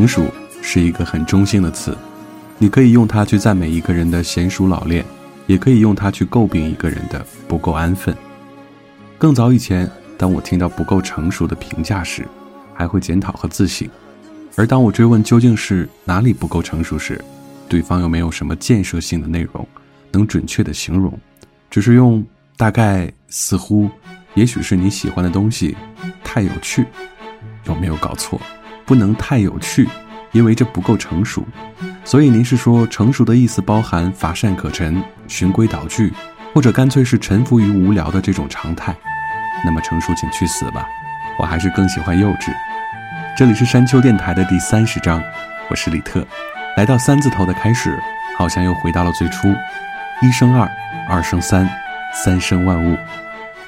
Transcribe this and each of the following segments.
成熟是一个很中性的词，你可以用它去赞美一个人的娴熟老练，也可以用它去诟病一个人的不够安分。更早以前，当我听到不够成熟的评价时，还会检讨和自省；而当我追问究竟是哪里不够成熟时，对方又没有什么建设性的内容，能准确的形容，只是用大概、似乎、也许是你喜欢的东西，太有趣，有没有搞错？不能太有趣，因为这不够成熟。所以您是说，成熟的意思包含乏善可陈、循规蹈矩，或者干脆是臣服于无聊的这种常态？那么成熟，请去死吧！我还是更喜欢幼稚。这里是山丘电台的第三十章，我是李特。来到三字头的开始，好像又回到了最初：一生二，二生三，三生万物。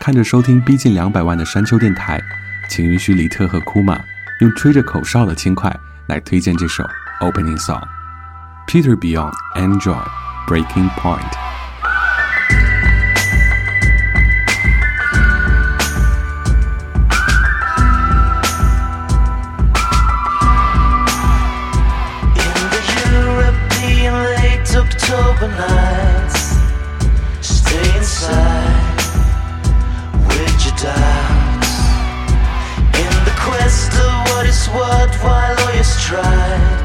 看着收听逼近两百万的山丘电台，请允许李特和库玛用吹着口哨的轻快来推荐这首 opening song，Peter Beyond Enjoy Breaking Point。October nights, tried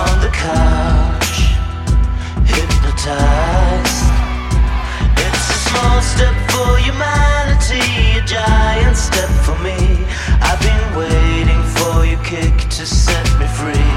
on the couch, hypnotized. It's a small step for humanity, a giant step for me. I've been waiting for your kick to set me free.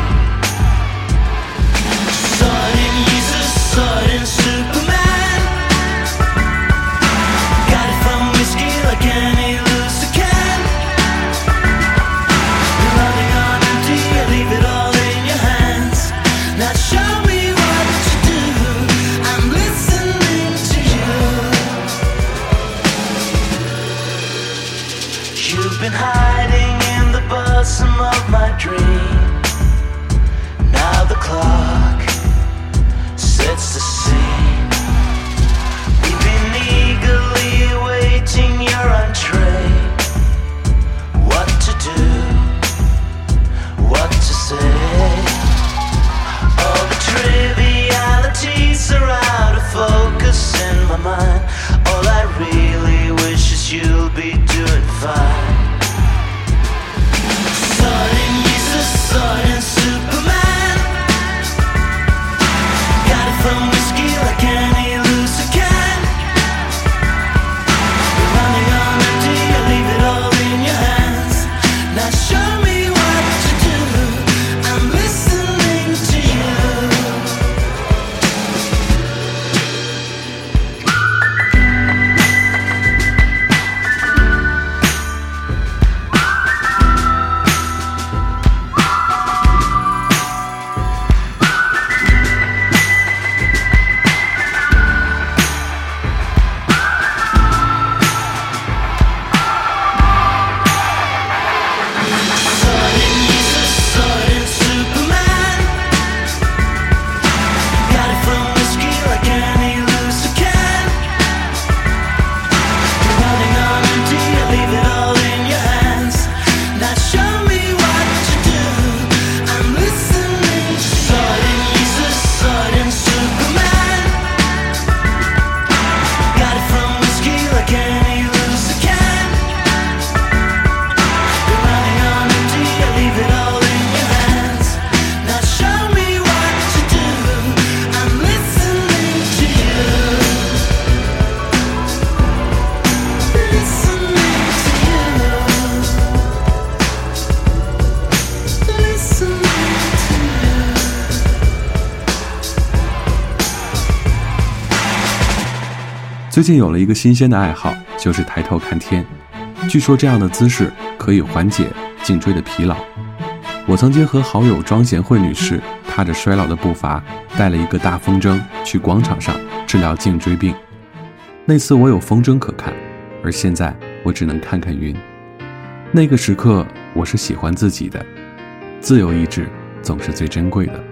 最近有了一个新鲜的爱好，就是抬头看天。据说这样的姿势可以缓解颈椎的疲劳。我曾经和好友庄贤惠女士踏着衰老的步伐，带了一个大风筝去广场上治疗颈椎病。那次我有风筝可看，而现在我只能看看云。那个时刻，我是喜欢自己的。自由意志总是最珍贵的。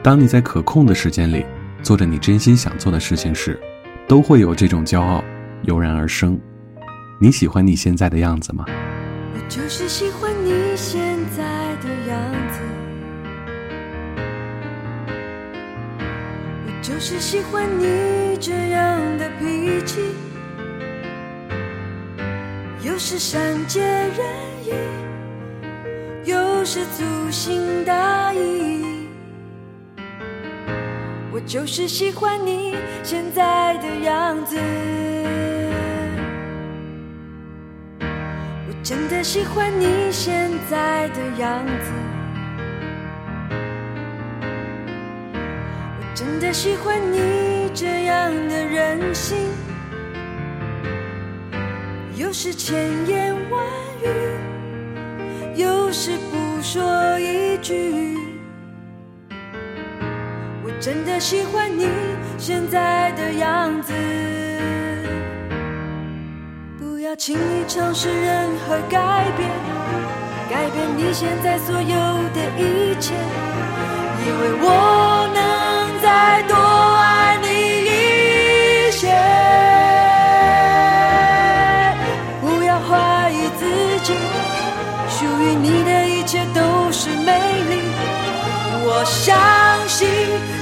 当你在可控的时间里，做着你真心想做的事情时。都会有这种骄傲油然而生。你喜欢你现在的样子吗？我就是喜欢你现在的样子，我就是喜欢你这样的脾气，有时善解人意，有时粗心大意。我就是喜欢你现在的样子，我真的喜欢你现在的样子，我真的喜欢你这样的任性，有时千言万语，有时不说一句。真的喜欢你现在的样子，不要轻易尝试任何改变，改变你现在所有的一切，因为我能再多。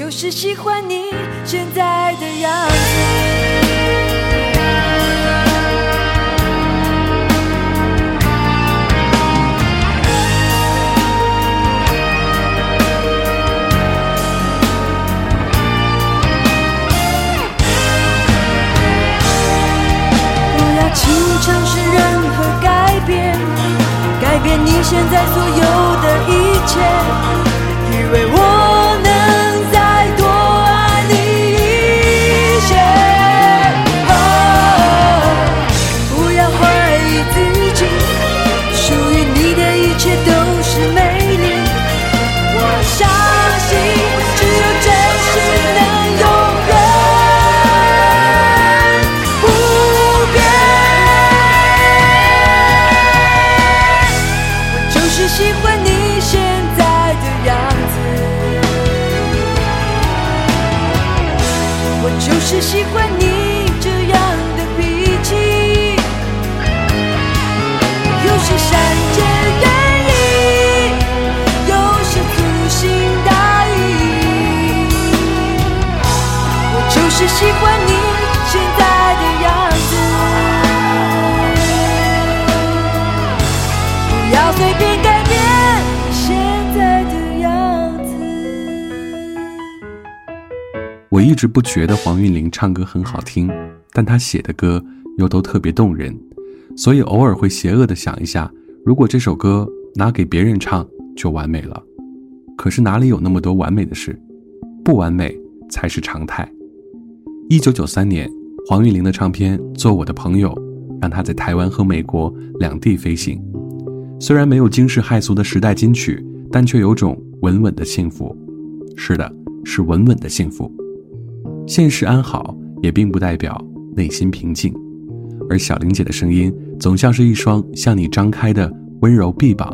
就是喜欢你现在的样子。不要轻易尝试任何改变，改变你现在所有的一切，因为我。是不觉得黄韵玲唱歌很好听，但她写的歌又都特别动人，所以偶尔会邪恶的想一下：如果这首歌拿给别人唱就完美了。可是哪里有那么多完美的事？不完美才是常态。一九九三年，黄韵玲的唱片《做我的朋友》让她在台湾和美国两地飞行。虽然没有惊世骇俗的时代金曲，但却有种稳稳的幸福。是的，是稳稳的幸福。现实安好，也并不代表内心平静。而小玲姐的声音，总像是一双向你张开的温柔臂膀。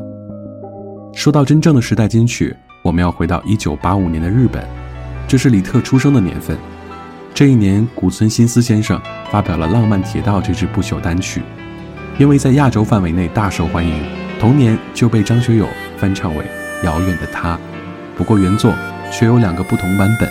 说到真正的时代金曲，我们要回到一九八五年的日本，这是李特出生的年份。这一年，古村新司先生发表了《浪漫铁道》这支不朽单曲，因为在亚洲范围内大受欢迎，同年就被张学友翻唱为《遥远的她》。不过原作却有两个不同版本。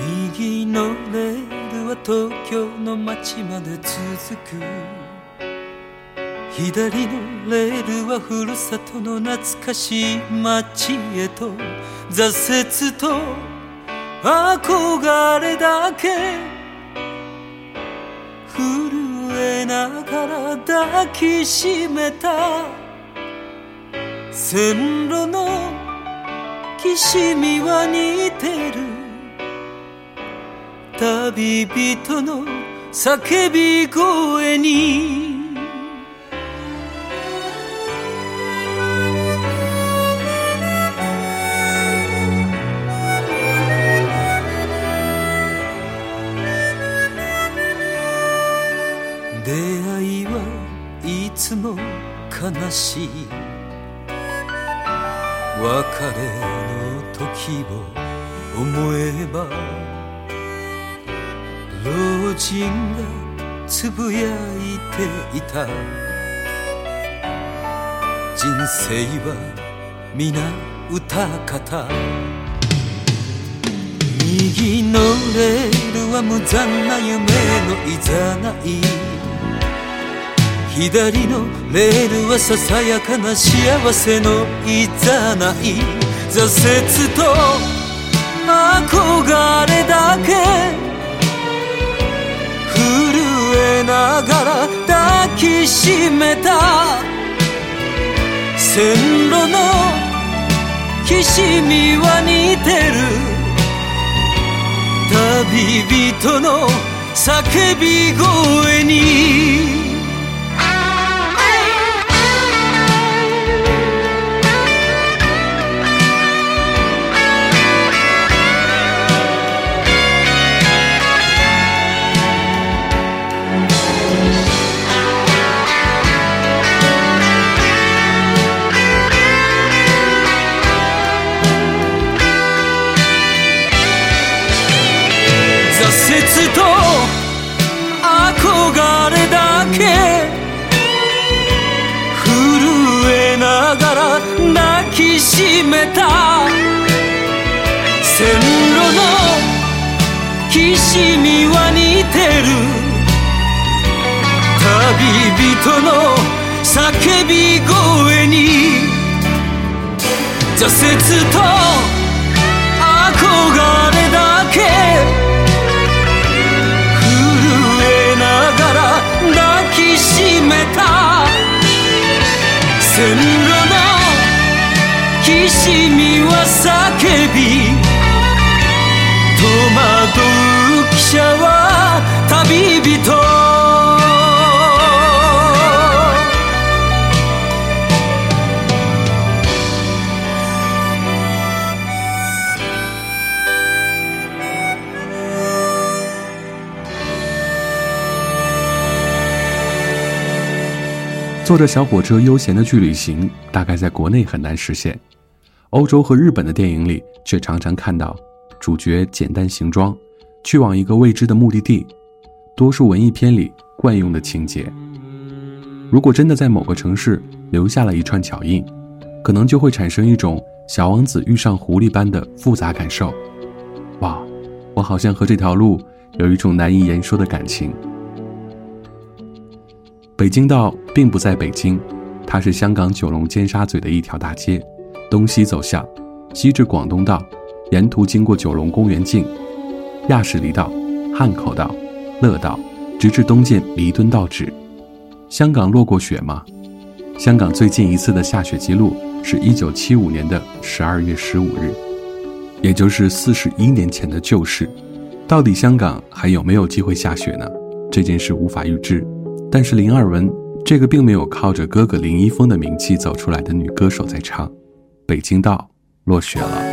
右のレールは東京の街まで続く左のレールはふるさとの懐かしい街へと挫折と憧れだけ震えながら抱きしめた線路のきしみは似てる旅人の叫び声に出会いはいつも悲しい別れの時を思えば老人がつぶやいていた人生は皆歌方右のレールは無残な夢のいざない左のレールはささやかな幸せのいざない挫折と憧れだけれながら抱きしめた線路のきしみは似てる旅人の叫び声にた線路の岸には似てる旅人の叫び声に挫折とび戸惑う汽車は旅人坐着小火车悠闲的去旅行，大概在国内很难实现。 欧洲和日本的电影里却常常看到主角简单行装，去往一个未知的目的地，多数文艺片里惯用的情节。如果真的在某个城市留下了一串脚印，可能就会产生一种小王子遇上狐狸般的复杂感受。哇，我好像和这条路有一种难以言说的感情。北京道并不在北京，它是香港九龙尖沙咀的一条大街。东西走向，西至广东道，沿途经过九龙公园径、亚士厘道、汉口道、乐道，直至东界弥敦道止。香港落过雪吗？香港最近一次的下雪记录是一九七五年的十二月十五日，也就是四十一年前的旧事。到底香港还有没有机会下雪呢？这件事无法预知。但是林二文这个并没有靠着哥哥林一峰的名气走出来的女歌手在唱。北京道落雪了。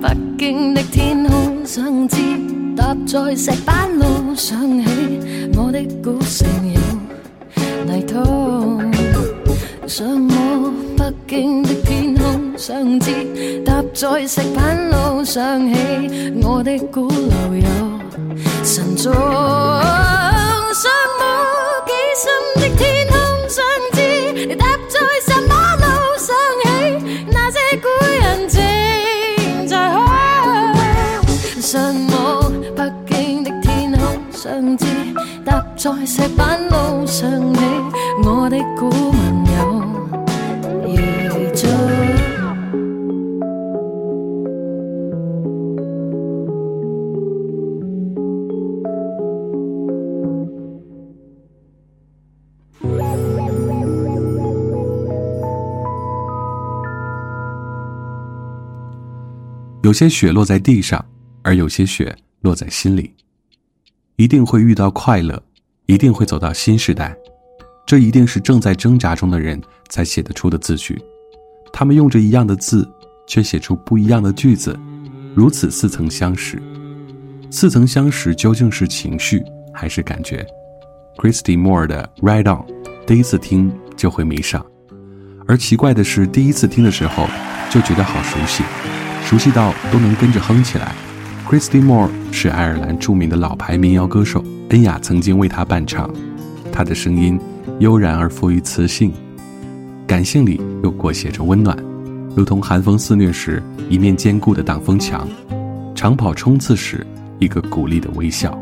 北京的天空想知，搭在石板路上起，我的古城有泥土。想我北京的天空想知，搭在石板路上起，我的古楼有神钟。在石板路上你，我的古盟友有些雪落在地上，而有些雪落在心里，一定会遇到快乐。一定会走到新时代，这一定是正在挣扎中的人才写得出的字句。他们用着一样的字，却写出不一样的句子，如此似曾相识。似曾相识究竟是情绪还是感觉？Christy Moore 的《Ride On》，第一次听就会迷上。而奇怪的是，第一次听的时候就觉得好熟悉，熟悉到都能跟着哼起来。Christy Moore 是爱尔兰著名的老牌民谣歌手。恩雅曾经为他伴唱，他的声音悠然而富于磁性，感性里又裹挟着温暖，如同寒风肆虐时一面坚固的挡风墙，长跑冲刺时一个鼓励的微笑。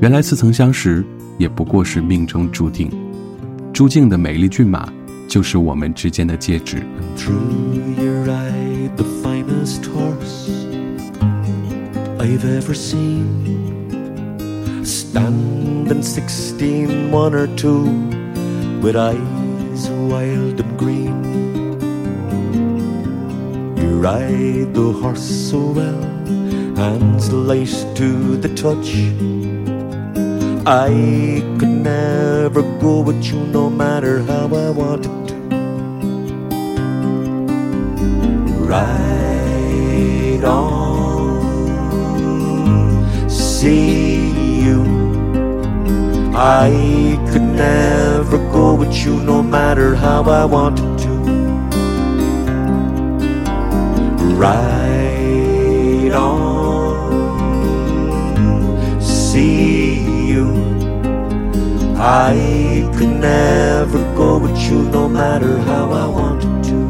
原来似曾相识，也不过是命中注定。朱静的美丽骏马，就是我们之间的戒指。standing sixteen, one or two, with eyes wild and green. You ride the horse so well, hands light to the touch. I could never go with you, no matter how I wanted to. Ride on, see. I could never go with you no matter how I wanted to. Right on, see you. I could never go with you no matter how I wanted to.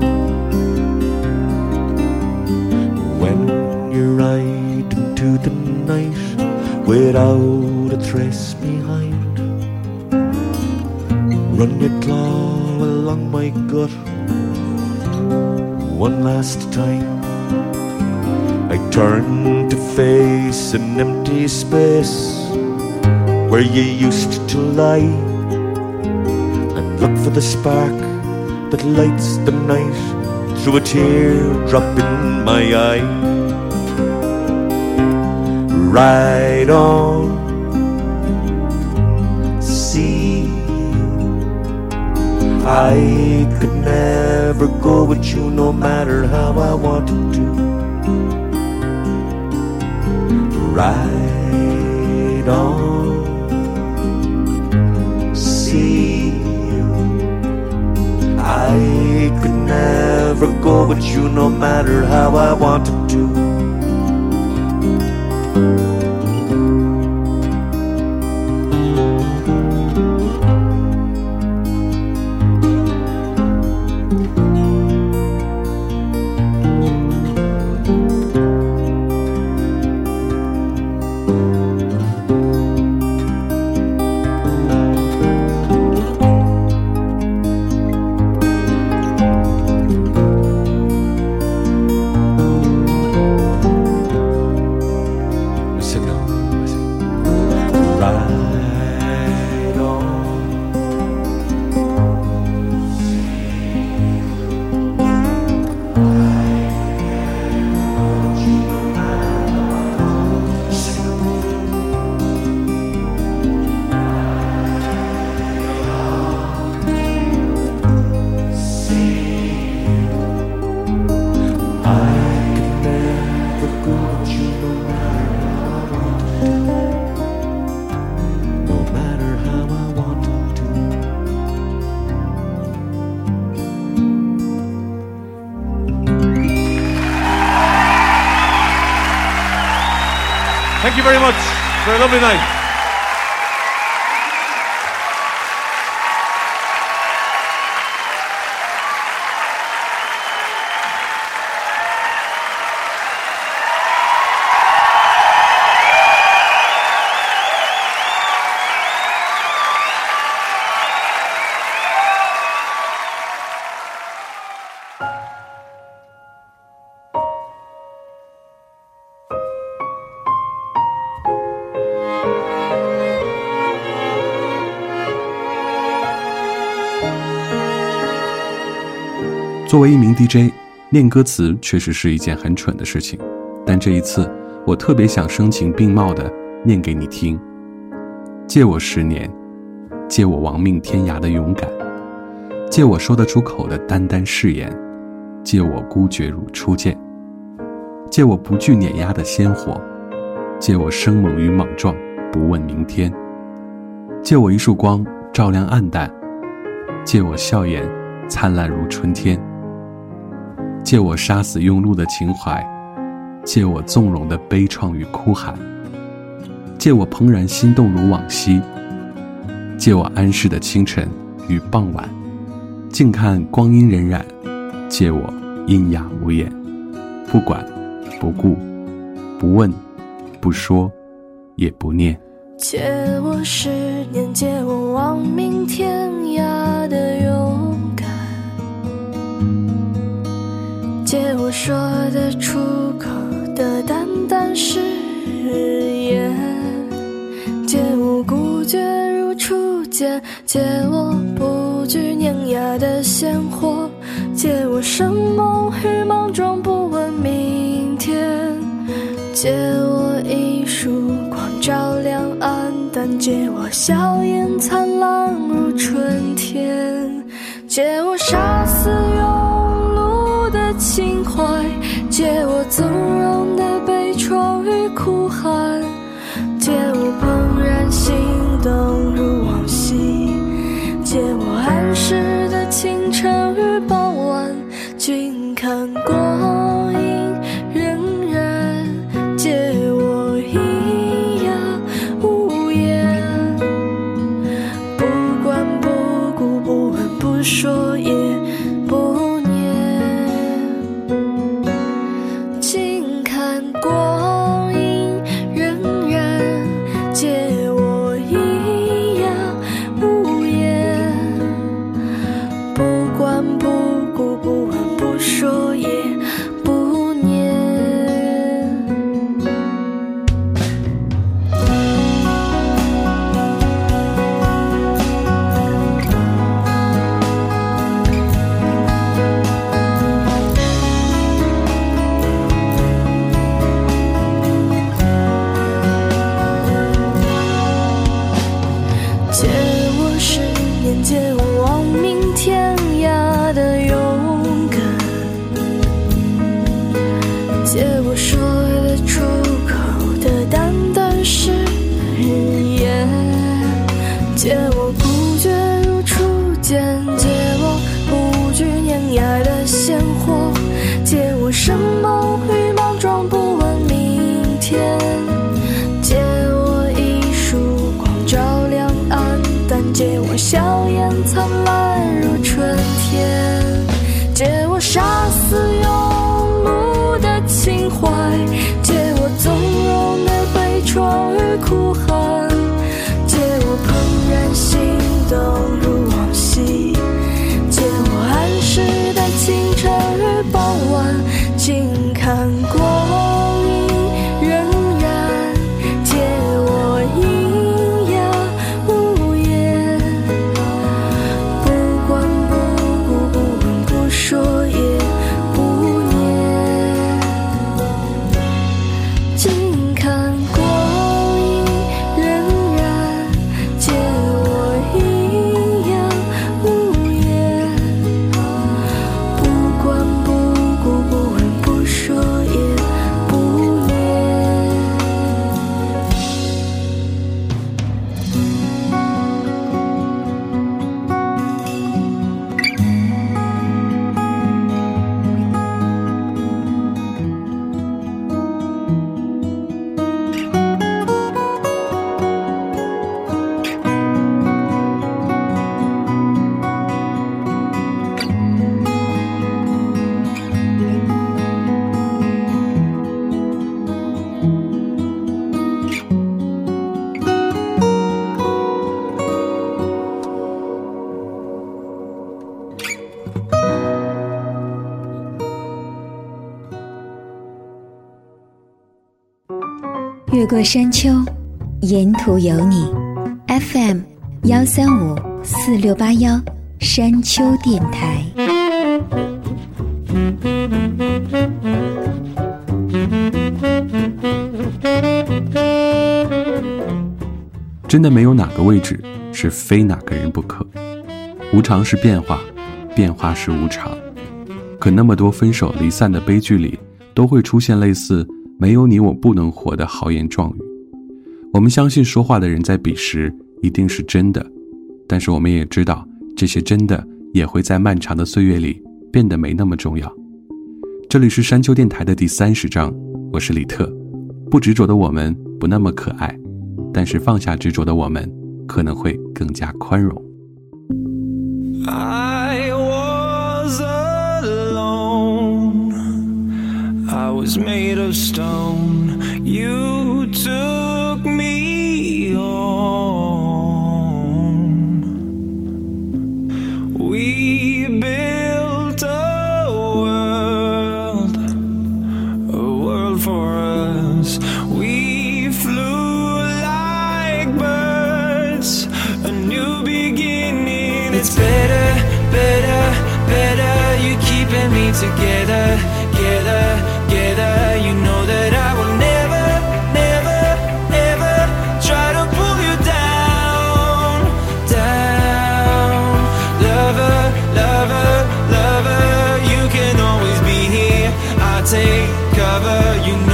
When you're into the night without a trace Run your claw along my gut one last time. I turn to face an empty space where you used to lie and look for the spark that lights the night through a tear drop in my eye. Ride on I could never go with you no matter how I wanted to. Ride on. See you. I could never go with you no matter how I wanted to. you very much for a lovely night. 作为一名 DJ，念歌词确实是一件很蠢的事情，但这一次我特别想声情并茂的念给你听。借我十年，借我亡命天涯的勇敢，借我说得出口的单单誓言，借我孤绝如初见，借我不惧碾压的鲜活，借我生猛与莽撞，不问明天。借我一束光，照亮暗淡；借我笑颜，灿烂如春天。借我杀死庸碌的情怀，借我纵容的悲怆与哭喊，借我怦然心动如往昔，借我安适的清晨与傍晚，静看光阴荏苒，借我喑哑无言，不管不顾不问不说，也不念。借我十年，借我亡命天涯的勇。借我说得出口的淡淡誓言，借我孤绝如初见，借我不惧碾压的鲜活，借我生猛与莽撞，不问明天。借我一束光照亮暗淡，借我笑颜灿烂如春天，借我杀死庸。心怀，借我纵容的悲怆与哭喊，借我怦然心动如往昔，借我安适的清晨与傍晚，君看。借我。越过山丘，沿途有你。FM 幺三五四六八幺，山丘电台。真的没有哪个位置是非哪个人不可。无常是变化，变化是无常。可那么多分手离散的悲剧里，都会出现类似。没有你，我不能活的豪言壮语，我们相信说话的人在彼时一定是真的，但是我们也知道这些真的也会在漫长的岁月里变得没那么重要。这里是山丘电台的第三十章，我是李特。不执着的我们不那么可爱，但是放下执着的我们可能会更加宽容。I was was made of stone. You too. take cover, you know.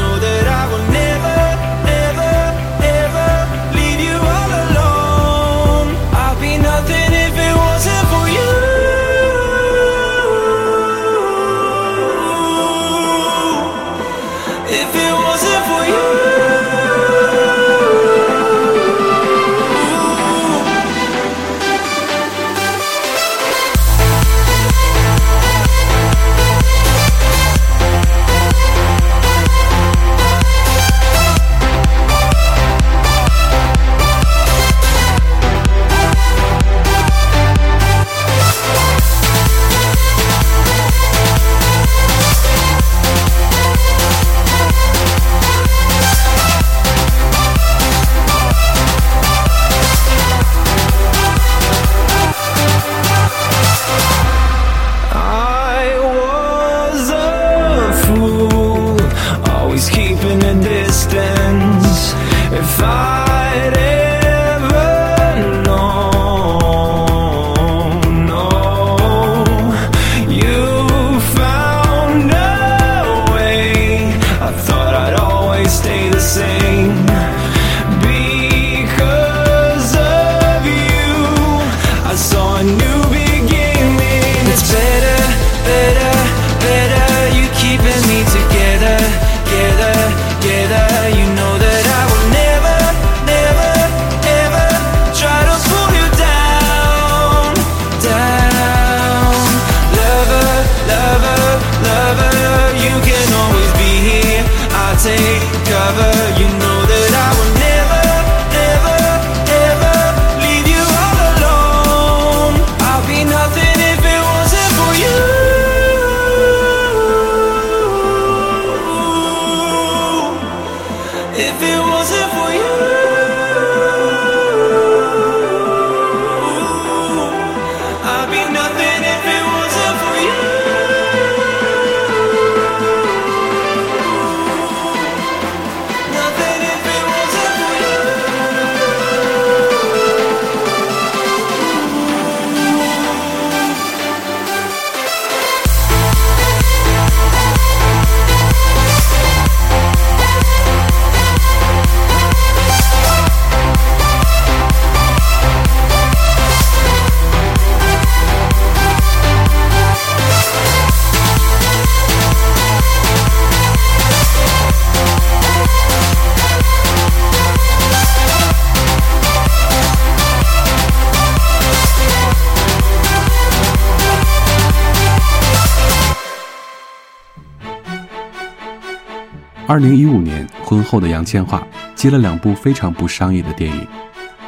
二零一五年，婚后的杨千嬅接了两部非常不商业的电影，《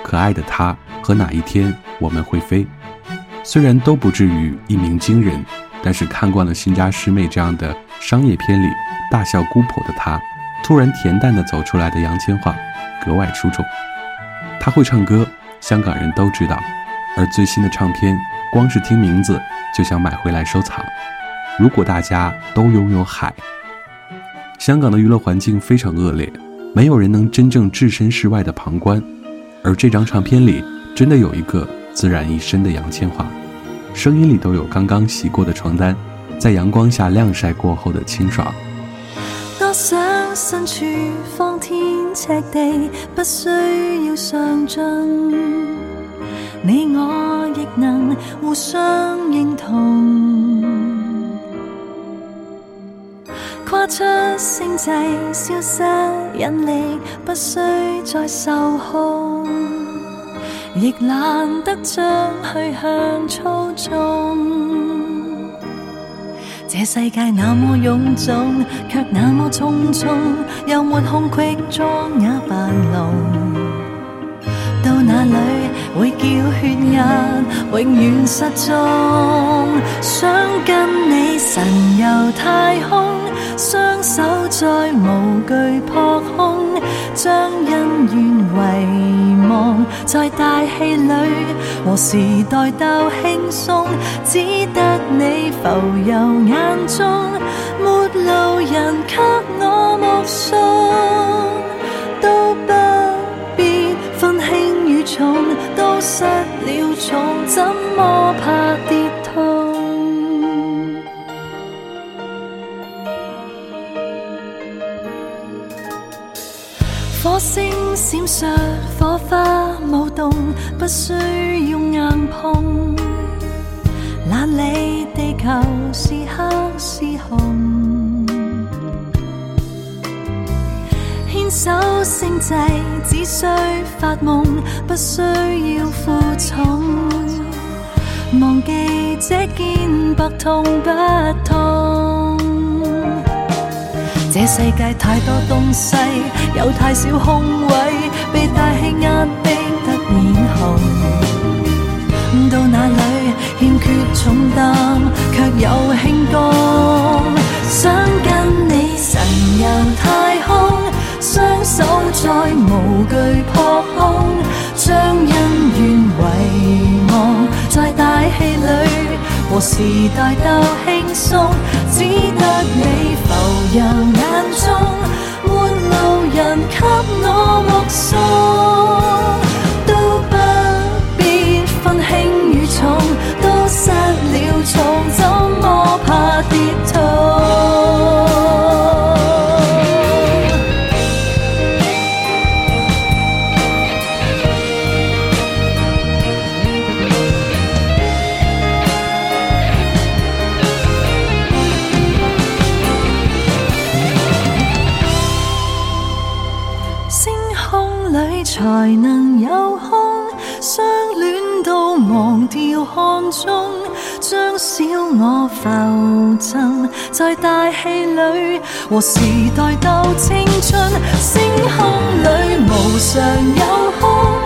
可爱的她》和《哪一天我们会飞》，虽然都不至于一鸣惊人，但是看惯了新扎师妹这样的商业片里大笑姑婆的她，突然恬淡的走出来的杨千嬅格外出众。她会唱歌，香港人都知道，而最新的唱片，光是听名字就想买回来收藏。如果大家都拥有海。香港的娱乐环境非常恶劣，没有人能真正置身事外的旁观。而这张唱片里，真的有一个自然一身的杨千嬅，声音里都有刚刚洗过的床单，在阳光下晾晒过后的清爽。多想身天赤地，不需要上你我能互相同。跨出星际，消失引力，不需再受控，亦懒得将去向操纵。这世界那么臃肿，却那么匆匆，又没空隙装也扮聋。到哪里会叫血压永远失踪？想跟你神游太空。双手再无惧扑空，将恩怨遗忘，在大气里和时代斗轻松，只得你浮游眼中，没路人给我目送，都不必分轻与重，都失了重，怎么怕跌？闪烁火花舞动，不需要硬碰，懒理地球是黑是红。牵手星际，只需发梦，不需要负重，忘记这肩膊痛不痛。这世界太多东西，有太少空位，被大气压逼得面红。到那里欠缺重担，却有轻功。想跟你神游太空，双手再无惧破空，将恩怨遗忘在大气里。和時代鬥輕鬆，只得你浮游眼中，沒路人給我目送。在大气里和时代斗青春，星空里无常有空。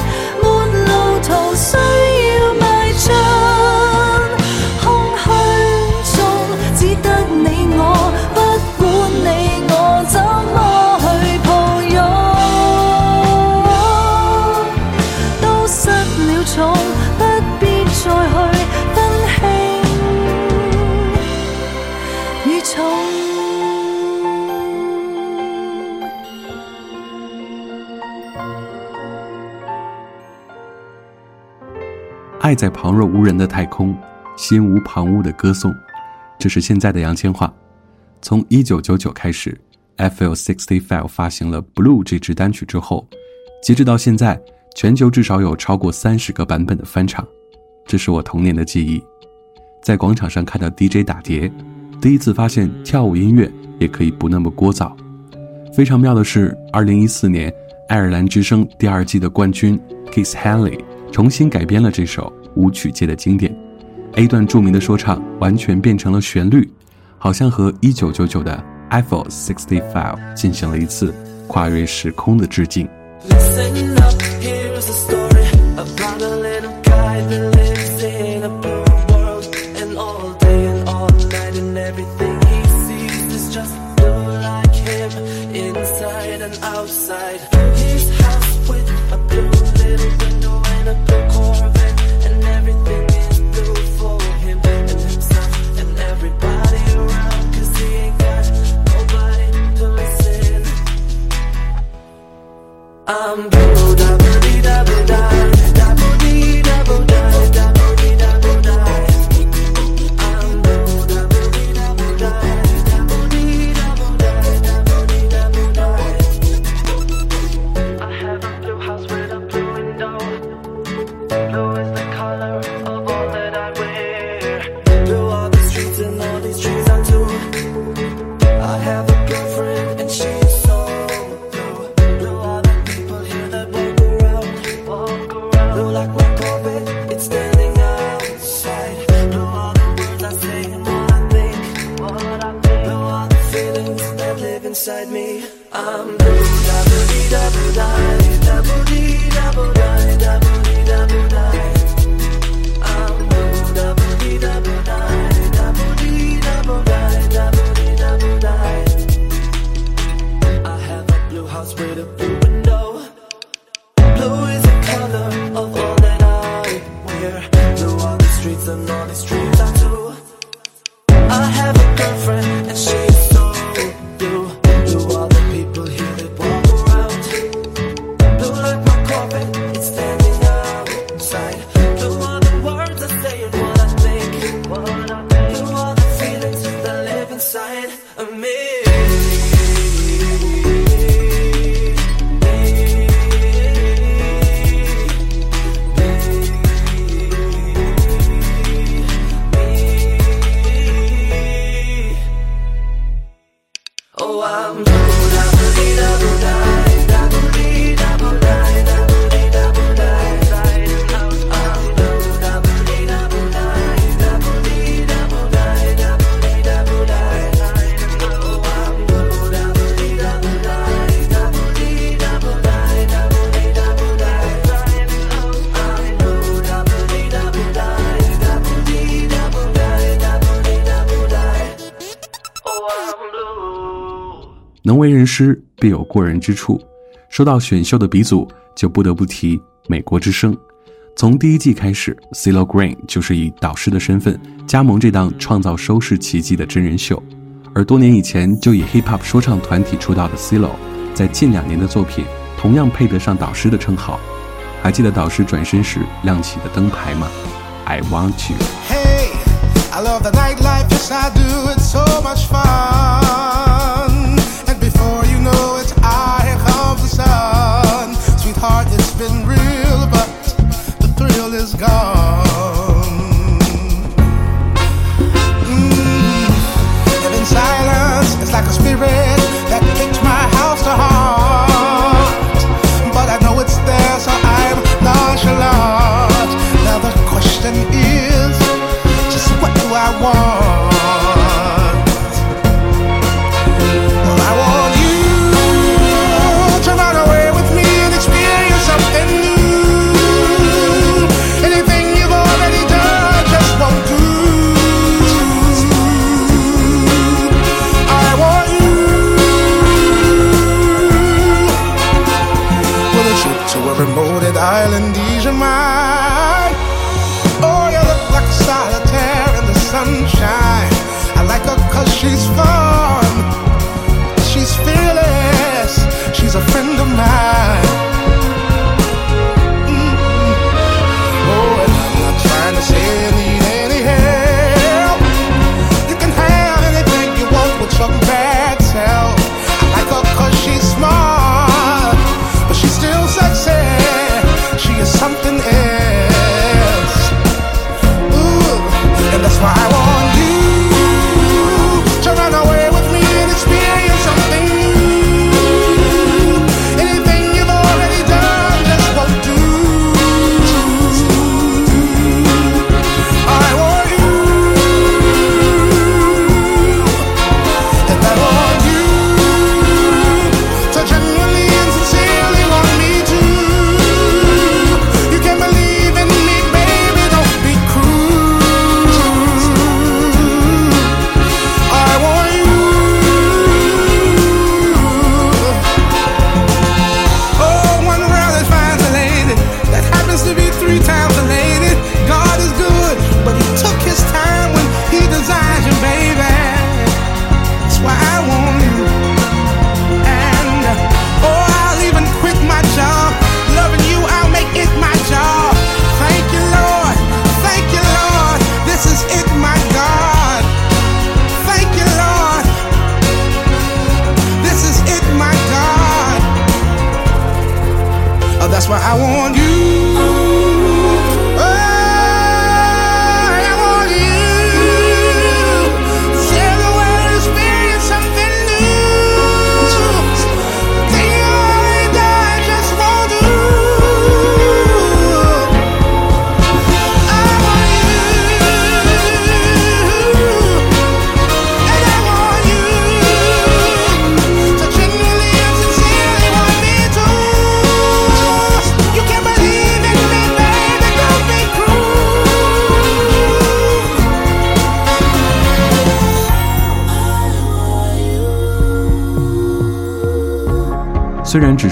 在旁若无人的太空，心无旁骛地歌颂，这是现在的杨千嬅。从1999开始 f l Five 发行了《Blue》这支单曲之后，截止到现在，全球至少有超过三十个版本的翻唱。这是我童年的记忆，在广场上看到 DJ 打碟，第一次发现跳舞音乐也可以不那么聒噪。非常妙的是，2014年爱尔兰之声第二季的冠军 Kiss Helen 重新改编了这首。舞曲界的经典，A 段著名的说唱完全变成了旋律，好像和一九九九的《p i o n e Sixty Five》进行了一次跨越时空的致敬。能为人师，必有过人之处。说到选秀的鼻祖，就不得不提《美国之声》。从第一季开始，CeeLo Green 就是以导师的身份加盟这档创造收视奇迹的真人秀。而多年以前就以 Hip Hop 说唱团体出道的 c e l l o 在近两年的作品同样配得上导师的称号。还记得导师转身时亮起的灯牌吗？I want you.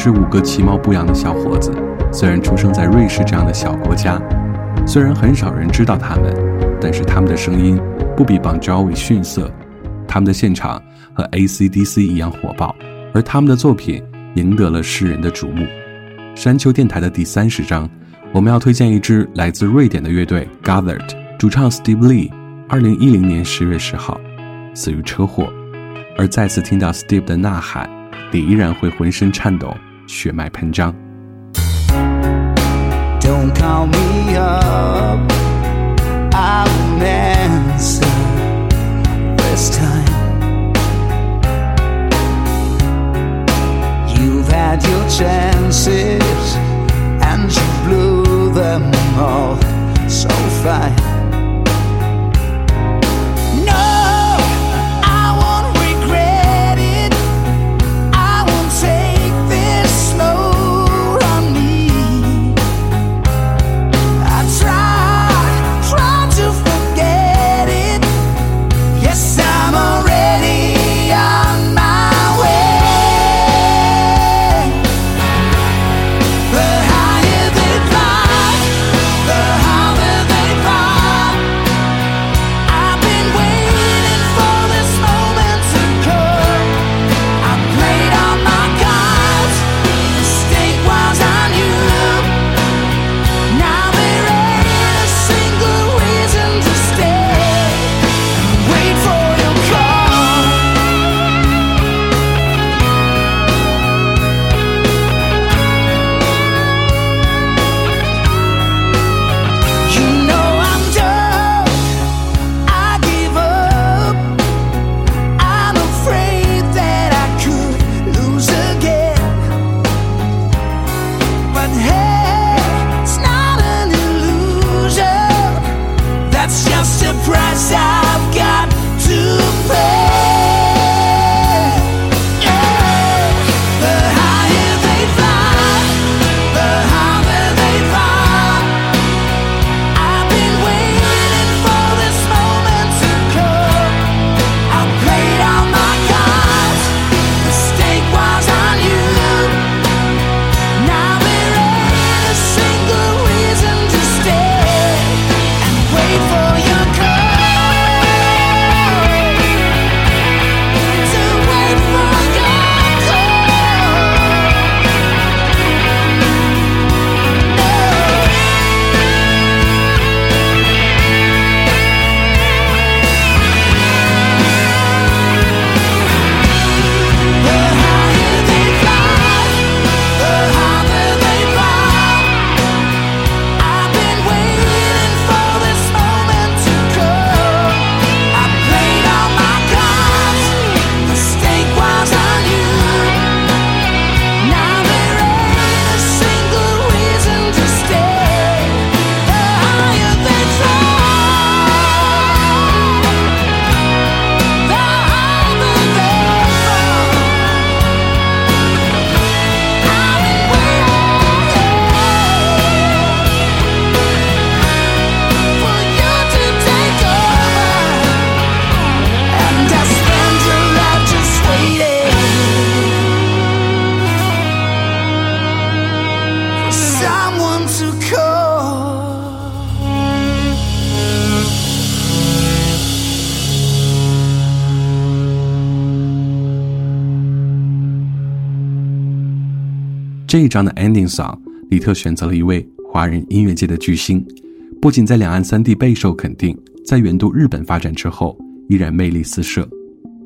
是五个其貌不扬的小伙子，虽然出生在瑞士这样的小国家，虽然很少人知道他们，但是他们的声音不比邦乔维逊色，他们的现场和 AC/DC 一样火爆，而他们的作品赢得了世人的瞩目。山丘电台的第三十章，我们要推荐一支来自瑞典的乐队 Gathered，主唱 Steve Lee，二零一零年十月十号死于车祸，而再次听到 Steve 的呐喊，你依然会浑身颤抖。血脉喷张。 Don't call me up. I won't answer this time. You've had your chances and you blew them all so fine. 上的 ending song，李特选择了一位华人音乐界的巨星，不仅在两岸三地备受肯定，在远渡日本发展之后依然魅力四射。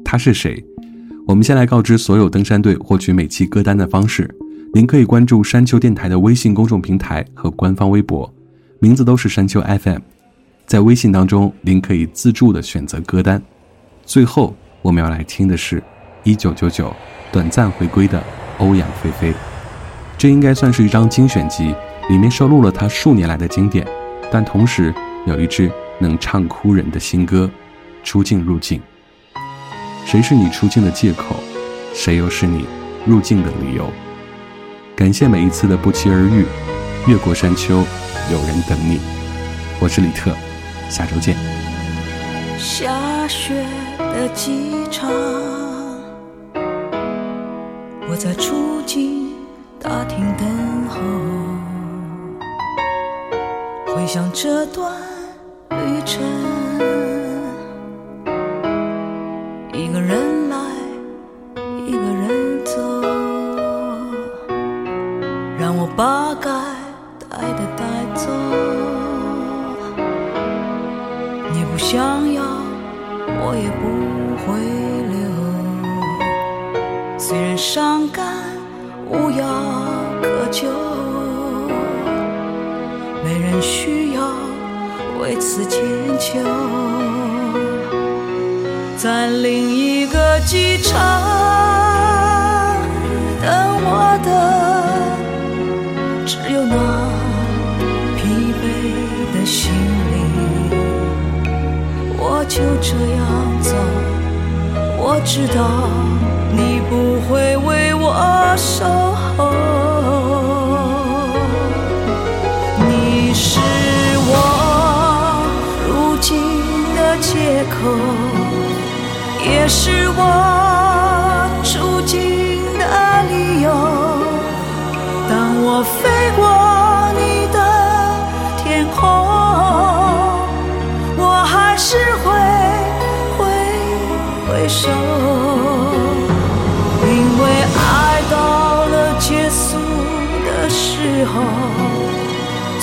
他是谁？我们先来告知所有登山队获取每期歌单的方式。您可以关注山丘电台的微信公众平台和官方微博，名字都是山丘 FM。在微信当中，您可以自助的选择歌单。最后，我们要来听的是1999短暂回归的欧阳菲菲。这应该算是一张精选集，里面收录了他数年来的经典，但同时有一支能唱哭人的新歌，《出境入境》。谁是你出境的借口，谁又是你入境的理由？感谢每一次的不期而遇，越过山丘，有人等你。我是李特，下周见。下雪的机场，我在出境。大厅等候，回想这段旅程，一个人。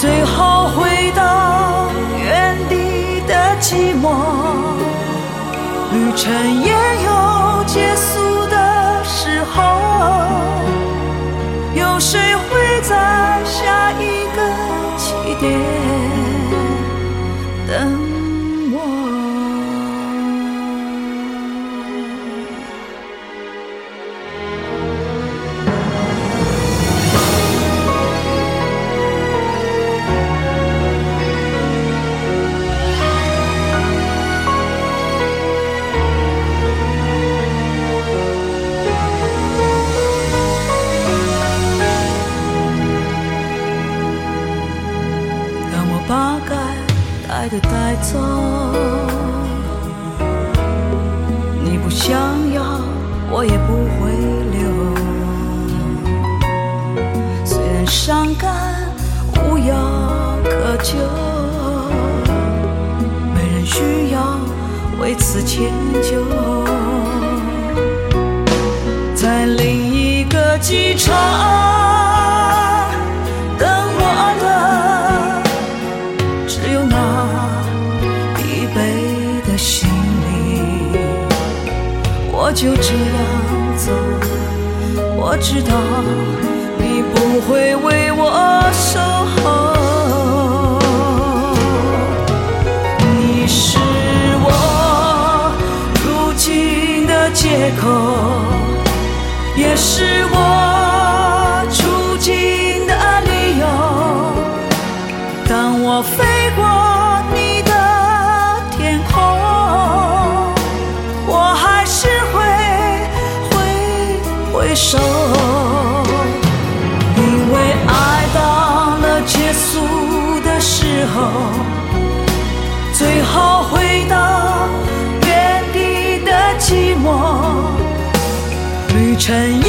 最后回到原地的寂寞，旅程也有结束。走，你不想要，我也不会留。虽然伤感无药可救，没人需要为此迁就，在另一个机场。就这样走，我知道你不会为我守候。你是我如今的借口，也是我出境的理由。当我飞。尘。